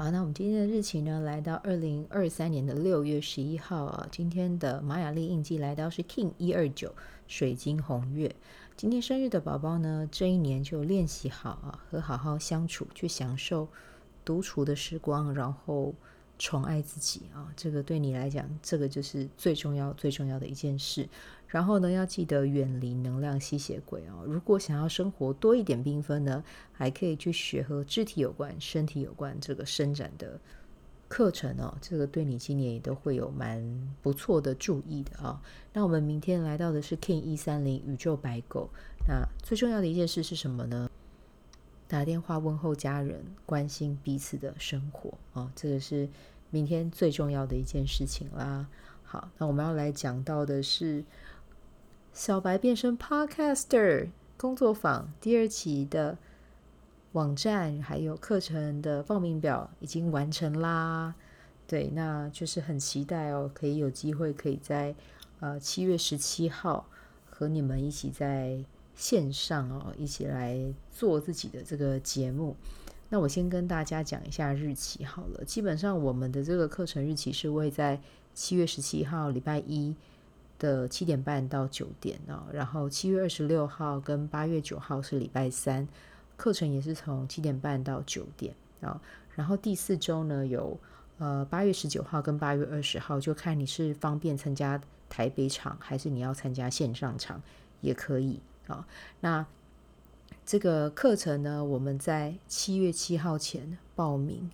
好，那我们今天的日期呢，来到二零二三年的六月十一号啊。今天的玛雅历印记来到是 King 一二九。水晶红月，今天生日的宝宝呢，这一年就练习好啊，和好好相处，去享受独处的时光，然后宠爱自己啊。这个对你来讲，这个就是最重要、最重要的一件事。然后呢，要记得远离能量吸血鬼哦。如果想要生活多一点缤纷呢，还可以去学和肢体有关、身体有关这个伸展的。课程哦，这个对你今年也都会有蛮不错的注意的啊、那我们明天来到的是 King 一三零宇宙白狗。那最重要的一件事是什么呢？打电话问候家人，关心彼此的生活啊、哦，这个是明天最重要的一件事情啦。好，那我们要来讲到的是小白变身 Podcaster 工作坊第二期的。网站还有课程的报名表已经完成啦，对，那就是很期待哦，可以有机会可以在呃七月十七号和你们一起在线上哦，一起来做自己的这个节目。那我先跟大家讲一下日期好了，基本上我们的这个课程日期是会在七月十七号礼拜一的七点半到九点哦，然后七月二十六号跟八月九号是礼拜三。课程也是从七点半到九点啊，然后第四周呢有呃八月十九号跟八月二十号，就看你是方便参加台北场还是你要参加线上场也可以啊。那这个课程呢，我们在七月七号前报名，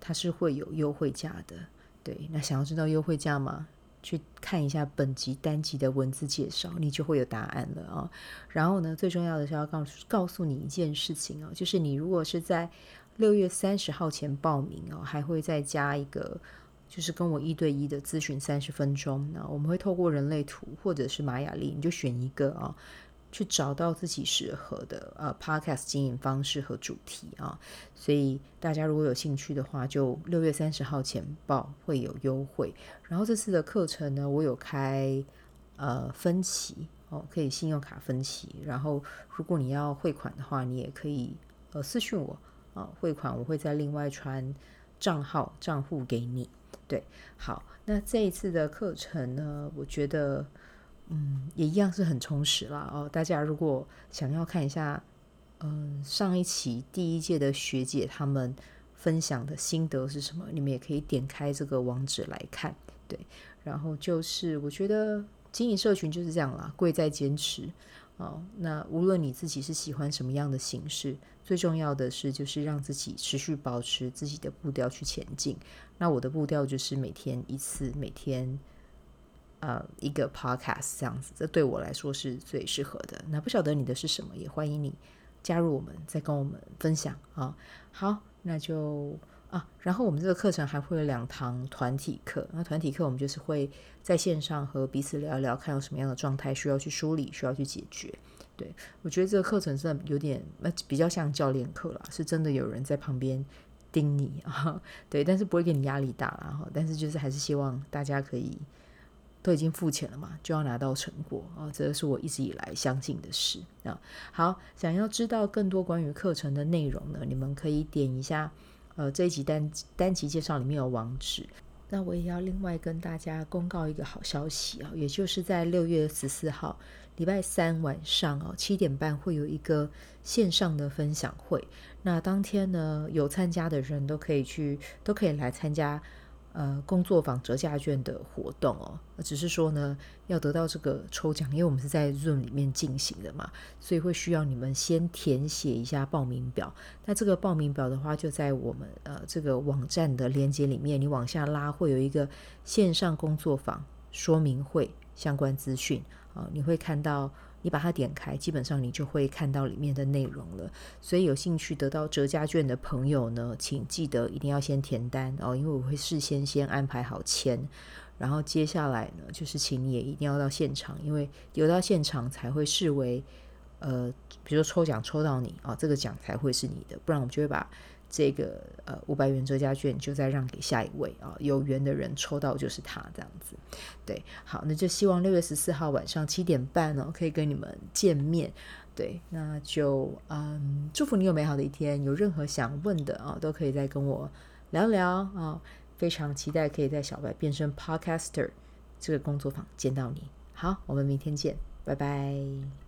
它是会有优惠价的。对，那想要知道优惠价吗？去看一下本集单集的文字介绍，你就会有答案了啊。然后呢，最重要的是要告诉告诉你一件事情哦，就是你如果是在六月三十号前报名哦，还会再加一个，就是跟我一对一的咨询三十分钟。那我们会透过人类图或者是玛雅历，你就选一个啊。去找到自己适合的呃 Podcast 经营方式和主题啊，所以大家如果有兴趣的话，就六月三十号前报会有优惠。然后这次的课程呢，我有开呃分期哦，可以信用卡分期。然后如果你要汇款的话，你也可以呃私讯我啊，汇款我会再另外传账号账户给你。对，好，那这一次的课程呢，我觉得。嗯，也一样是很充实啦哦。大家如果想要看一下，嗯，上一期第一届的学姐她们分享的心得是什么，你们也可以点开这个网址来看。对，然后就是我觉得经营社群就是这样啦，贵在坚持哦。那无论你自己是喜欢什么样的形式，最重要的是就是让自己持续保持自己的步调去前进。那我的步调就是每天一次，每天。呃，一个 podcast 这样子，这对我来说是最适合的。那不晓得你的是什么，也欢迎你加入我们，再跟我们分享啊。好，那就啊，然后我们这个课程还会有两堂团体课。那团体课我们就是会在线上和彼此聊一聊，看有什么样的状态需要去梳理，需要去解决。对，我觉得这个课程真的有点那比较像教练课啦，是真的有人在旁边盯你啊。对，但是不会给你压力大啦。哈。但是就是还是希望大家可以。都已经付钱了嘛，就要拿到成果啊！这是我一直以来相信的事啊。好，想要知道更多关于课程的内容呢，你们可以点一下呃这一集单单集介绍里面有网址。那我也要另外跟大家公告一个好消息啊，也就是在六月十四号礼拜三晚上哦七点半会有一个线上的分享会。那当天呢，有参加的人都可以去，都可以来参加。呃，工作坊折价券的活动哦，只是说呢，要得到这个抽奖，因为我们是在 Zoom 里面进行的嘛，所以会需要你们先填写一下报名表。那这个报名表的话，就在我们呃这个网站的链接里面，你往下拉会有一个线上工作坊说明会相关资讯啊，你会看到。你把它点开，基本上你就会看到里面的内容了。所以有兴趣得到折价券的朋友呢，请记得一定要先填单哦，因为我会事先先安排好签，然后接下来呢，就是请你也一定要到现场，因为有到现场才会视为，呃，比如说抽奖抽到你啊，这个奖才会是你的，不然我们就会把这个呃五百元折价券就再让给下一位啊，有缘的人抽到就是他这样子。对，好，那就希望六月十四号晚上七点半呢，可以跟你们见面。对，那就嗯，祝福你有美好的一天。有任何想问的啊，都可以再跟我聊聊啊。非常期待可以在小白变身 Podcaster 这个工作坊见到你。好，我们明天见，拜拜。